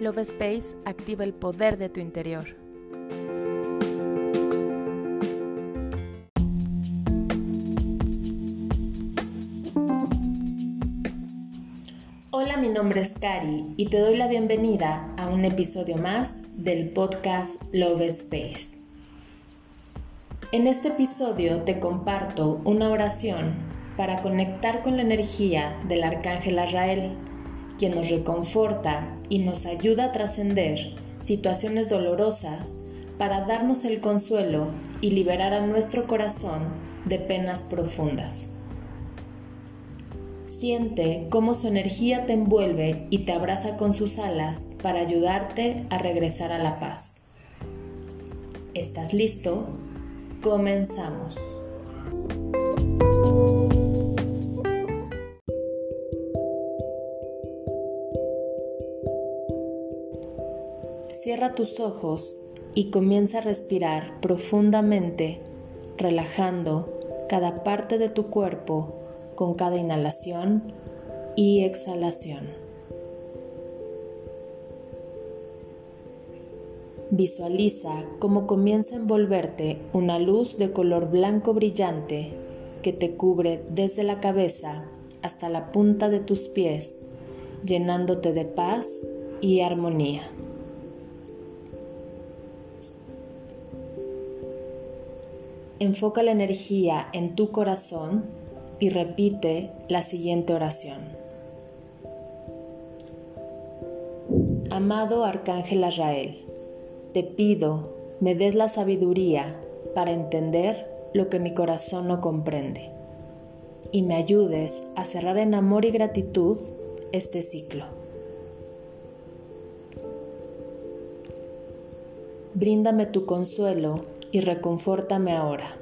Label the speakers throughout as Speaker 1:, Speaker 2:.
Speaker 1: Love Space activa el poder de tu interior.
Speaker 2: Hola, mi nombre es Cari y te doy la bienvenida a un episodio más del podcast Love Space. En este episodio te comparto una oración para conectar con la energía del arcángel Azrael quien nos reconforta y nos ayuda a trascender situaciones dolorosas para darnos el consuelo y liberar a nuestro corazón de penas profundas. Siente cómo su energía te envuelve y te abraza con sus alas para ayudarte a regresar a la paz. ¿Estás listo? Comenzamos. Cierra tus ojos y comienza a respirar profundamente, relajando cada parte de tu cuerpo con cada inhalación y exhalación. Visualiza cómo comienza a envolverte una luz de color blanco brillante que te cubre desde la cabeza hasta la punta de tus pies, llenándote de paz y armonía. Enfoca la energía en tu corazón y repite la siguiente oración. Amado Arcángel Azrael, te pido me des la sabiduría para entender lo que mi corazón no comprende y me ayudes a cerrar en amor y gratitud este ciclo. Bríndame tu consuelo y reconfórtame ahora.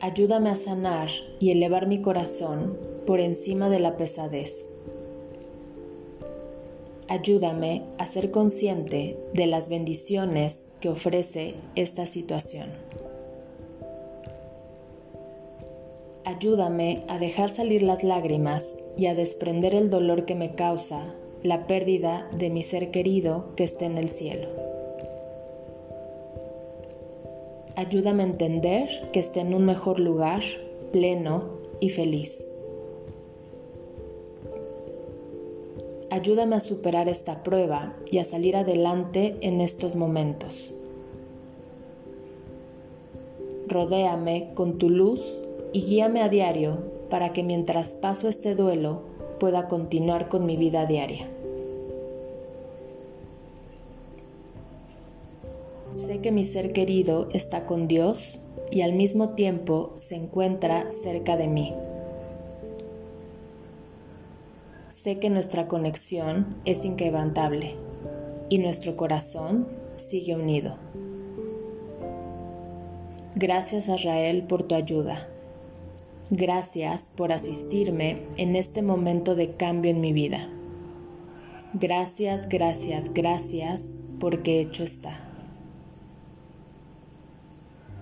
Speaker 2: Ayúdame a sanar y elevar mi corazón por encima de la pesadez. Ayúdame a ser consciente de las bendiciones que ofrece esta situación. Ayúdame a dejar salir las lágrimas y a desprender el dolor que me causa la pérdida de mi ser querido que esté en el cielo. Ayúdame a entender que esté en un mejor lugar, pleno y feliz. Ayúdame a superar esta prueba y a salir adelante en estos momentos. Rodéame con tu luz y guíame a diario para que mientras paso este duelo pueda continuar con mi vida diaria. Sé que mi ser querido está con Dios y al mismo tiempo se encuentra cerca de mí. Sé que nuestra conexión es inquebrantable y nuestro corazón sigue unido. Gracias Israel por tu ayuda. Gracias por asistirme en este momento de cambio en mi vida. Gracias, gracias, gracias porque hecho está.